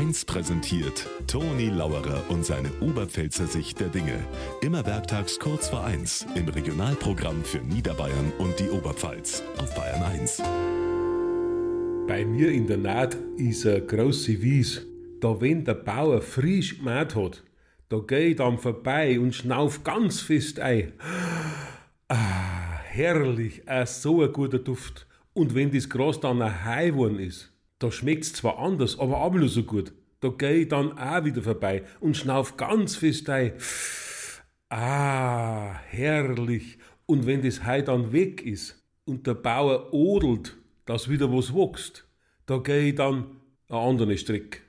1 präsentiert Toni Lauerer und seine Oberpfälzer Sicht der Dinge. Immer werktags kurz vor 1 im Regionalprogramm für Niederbayern und die Oberpfalz auf Bayern 1. Bei mir in der Naht ist eine große Wies. Da wenn der Bauer frisch gemäht hat, da geh ich dann vorbei und schnauf ganz fest ein. Ah, herrlich, ah, so ein guter Duft. Und wenn das Gras dann ein geworden ist, da schmeckt's zwar anders, aber auch nur so gut. Da geh ich dann auch wieder vorbei und schnauf ganz fest ein. Ah, herrlich. Und wenn das Hai dann weg ist und der Bauer odelt, dass wieder was wächst, da geh ich dann einen anderen Strick.